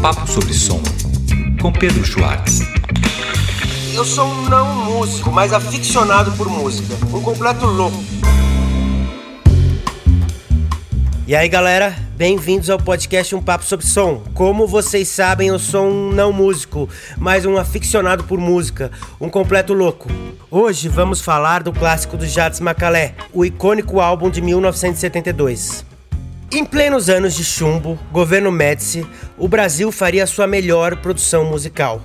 Papo sobre Som, com Pedro Schwartz. Eu sou um não músico, mas aficionado por música. Um completo louco. E aí galera, bem-vindos ao podcast Um Papo sobre Som. Como vocês sabem, eu sou um não músico, mas um aficionado por música, um completo louco. Hoje vamos falar do clássico do Jades Macalé, o icônico álbum de 1972. Em plenos anos de chumbo, governo Médici, o Brasil faria sua melhor produção musical.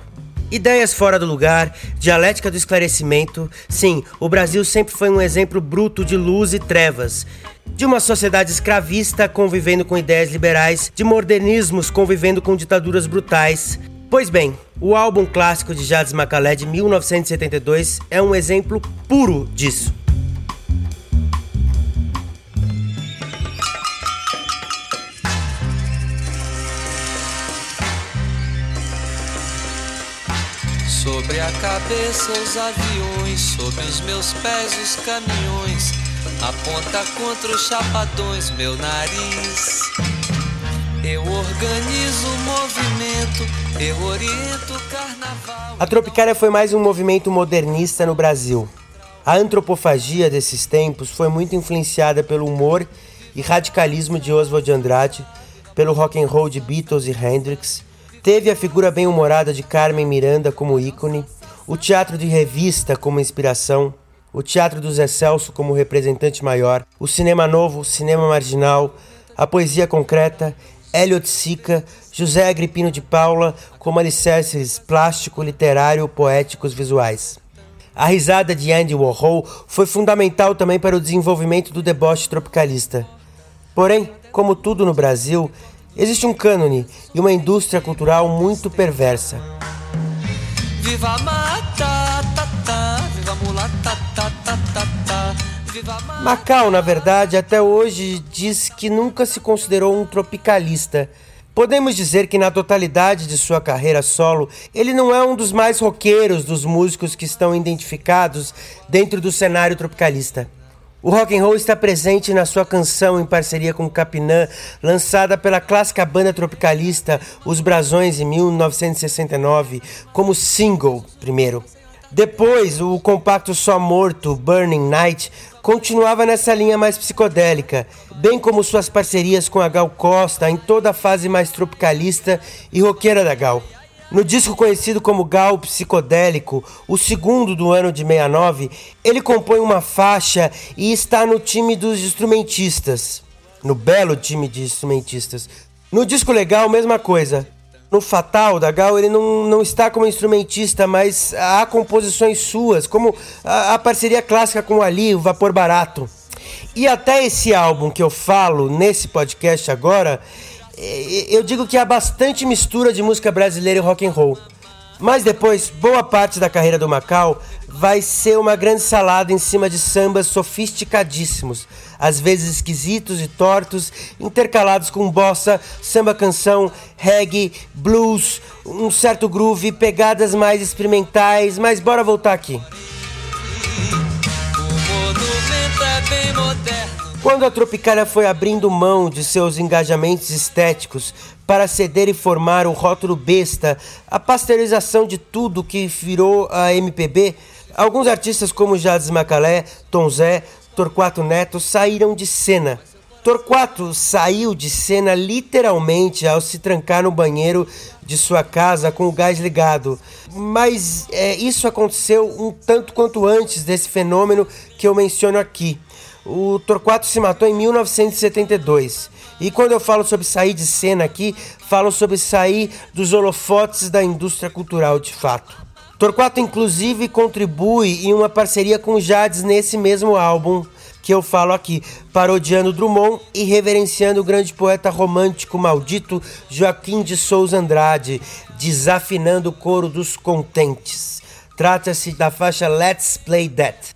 Ideias fora do lugar, dialética do esclarecimento. Sim, o Brasil sempre foi um exemplo bruto de luz e trevas. De uma sociedade escravista convivendo com ideias liberais, de modernismos convivendo com ditaduras brutais. Pois bem, o álbum clássico de Jades Macalé de 1972 é um exemplo puro disso. A cabeça os aviões, sobre os meus pés os caminhões, aponta contra os chapadões meu nariz. Eu organizo o movimento, eu oriento o carnaval. A Tropicália foi mais um movimento modernista no Brasil. A antropofagia desses tempos foi muito influenciada pelo humor e radicalismo de Oswald de Andrade, pelo rock and roll de Beatles e Hendrix, Teve a figura bem-humorada de Carmen Miranda como ícone, o teatro de revista como inspiração, o teatro do Zé Celso como representante maior, o cinema novo, o cinema marginal, a poesia concreta, Elliot Sica, José Agripino de Paula como alicerces plástico, literário, poéticos, visuais. A risada de Andy Warhol foi fundamental também para o desenvolvimento do deboche tropicalista. Porém, como tudo no Brasil, Existe um cânone e uma indústria cultural muito perversa. Viva mata, ta, ta, viva mulata, ta, ta, ta, ta, viva a Macau, na verdade, até hoje diz que nunca se considerou um tropicalista. Podemos dizer que na totalidade de sua carreira solo, ele não é um dos mais roqueiros dos músicos que estão identificados dentro do cenário tropicalista. O rock and roll está presente na sua canção em parceria com Capinã, lançada pela clássica banda tropicalista Os Brasões em 1969, como single primeiro. Depois, o compacto Só Morto, Burning Night, continuava nessa linha mais psicodélica, bem como suas parcerias com a Gal Costa em toda a fase mais tropicalista e roqueira da Gal. No disco conhecido como Gal Psicodélico, o segundo do ano de 69, ele compõe uma faixa e está no time dos instrumentistas. No belo time de instrumentistas. No disco legal, mesma coisa. No Fatal da Gal, ele não, não está como instrumentista, mas há composições suas, como a, a parceria clássica com o Ali, o Vapor Barato. E até esse álbum que eu falo nesse podcast agora, eu digo que há bastante mistura de música brasileira e rock and roll. Mas depois, boa parte da carreira do Macau vai ser uma grande salada em cima de sambas sofisticadíssimos, às vezes esquisitos e tortos, intercalados com bossa, samba canção, reggae, blues, um certo groove, pegadas mais experimentais, mas bora voltar aqui. Quando a Tropicália foi abrindo mão de seus engajamentos estéticos para ceder e formar o rótulo besta, a pasteurização de tudo que virou a MPB, alguns artistas como Jades Macalé, Tom Zé, Torquato Neto saíram de cena. Torquato saiu de cena literalmente ao se trancar no banheiro de sua casa com o gás ligado. Mas é, isso aconteceu um tanto quanto antes desse fenômeno que eu menciono aqui. O Torquato se matou em 1972. E quando eu falo sobre sair de cena aqui, falo sobre sair dos holofotes da indústria cultural de fato. Torquato, inclusive, contribui em uma parceria com Jades nesse mesmo álbum que eu falo aqui, parodiando Drummond e reverenciando o grande poeta romântico maldito Joaquim de Souza Andrade, desafinando o coro dos contentes. Trata-se da faixa Let's Play That.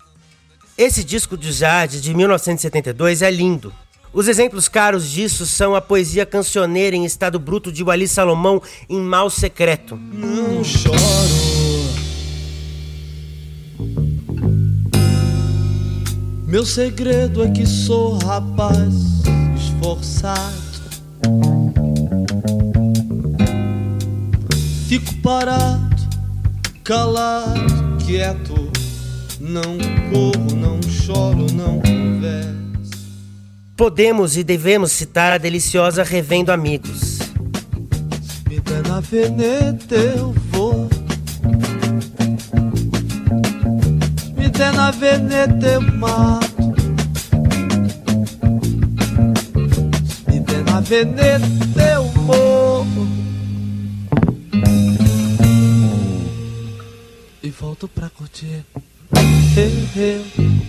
Esse disco de Jade de 1972 é lindo. Os exemplos caros disso são a poesia cancioneira em estado bruto de Wally Salomão em Mal Secreto. Não choro. Meu segredo é que sou rapaz esforçado. Fico parado, calado, quieto. Não corro, choro, não converso. Podemos e devemos citar a deliciosa Revendo Amigos. Me der na veneta, eu vou. Me der na veneta, eu mato. Me der na veneta, eu morro. E volto pra curtir. Eu, eu,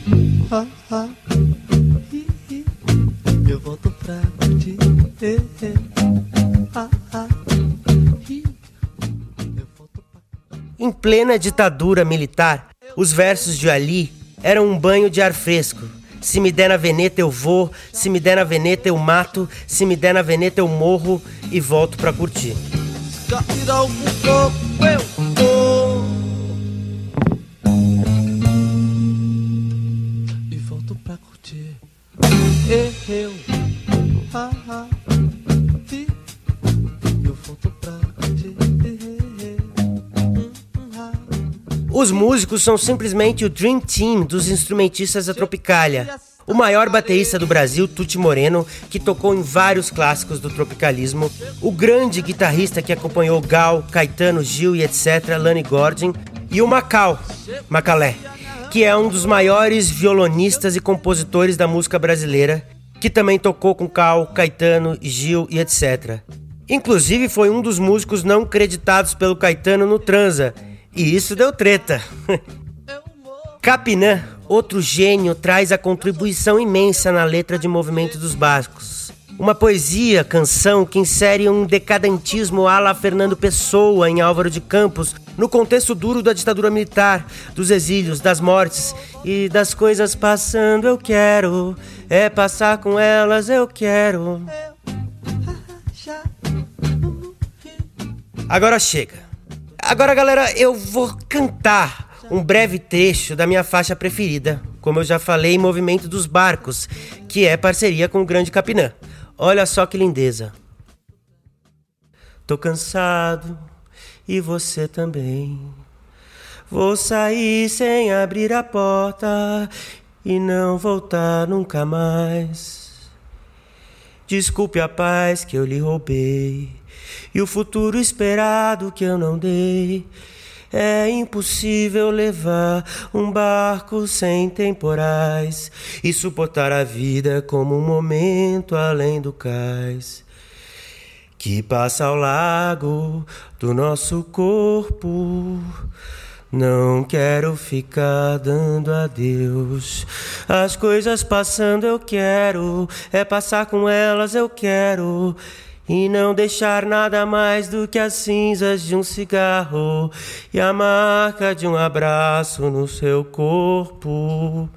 ah, ah, hi, hi. Eu volto pra curtir. Eu, eu, ah, ah, hi. Eu volto pra Em plena ditadura militar, os versos de Ali eram um banho de ar fresco. Se me der na veneta eu vou, se me der na veneta eu mato, se me der na veneta eu morro e volto pra curtir. cair algum pouco, eu músicos são simplesmente o Dream Team dos instrumentistas da Tropicália. O maior baterista do Brasil, Tuti Moreno, que tocou em vários clássicos do tropicalismo. O grande guitarrista que acompanhou Gal, Caetano, Gil e etc., Lani Gordon. E o Macau, Macalé, que é um dos maiores violonistas e compositores da música brasileira, que também tocou com Cal, Caetano, Gil e etc. Inclusive foi um dos músicos não creditados pelo Caetano no Transa, e isso deu treta. Capinã, outro gênio, traz a contribuição imensa na letra de Movimento dos Bascos. Uma poesia, canção que insere um decadentismo à la Fernando Pessoa em Álvaro de Campos, no contexto duro da ditadura militar, dos exílios, das mortes e das coisas passando. Eu quero, é passar com elas, eu quero. Agora chega. Agora, galera, eu vou cantar um breve trecho da minha faixa preferida, como eu já falei, Movimento dos Barcos, que é parceria com o Grande Capinã. Olha só que lindeza. Tô cansado e você também. Vou sair sem abrir a porta e não voltar nunca mais. Desculpe a paz que eu lhe roubei e o futuro esperado que eu não dei. É impossível levar um barco sem temporais e suportar a vida como um momento além do cais que passa ao largo do nosso corpo. Não quero ficar dando adeus. As coisas passando eu quero, é passar com elas eu quero. E não deixar nada mais do que as cinzas de um cigarro e a marca de um abraço no seu corpo.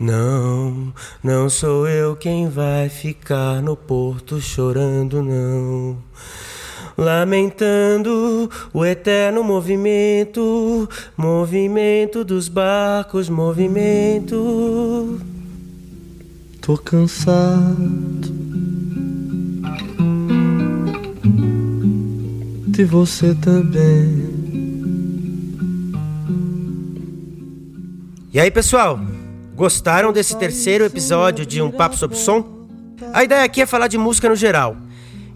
Não, não sou eu quem vai ficar no porto chorando, não. Lamentando o eterno movimento, movimento dos barcos, movimento. Tô cansado de você também. E aí, pessoal? Gostaram desse terceiro episódio de Um Papo sobre Som? A ideia aqui é falar de música no geral.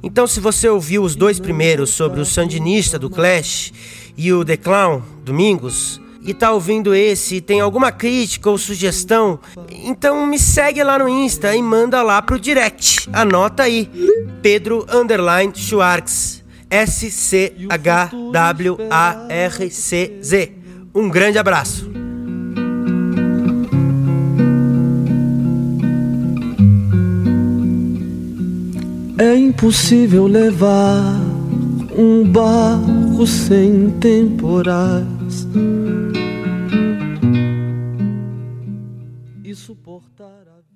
Então, se você ouviu os dois primeiros sobre o Sandinista do Clash e o The Clown, Domingos, e tá ouvindo esse e tem alguma crítica ou sugestão, então me segue lá no Insta e manda lá pro direct. Anota aí, Pedro Underline Schwartz, S-C-H-W-A-R-C-Z. Um grande abraço. É impossível levar um barco sem temporais e suportar a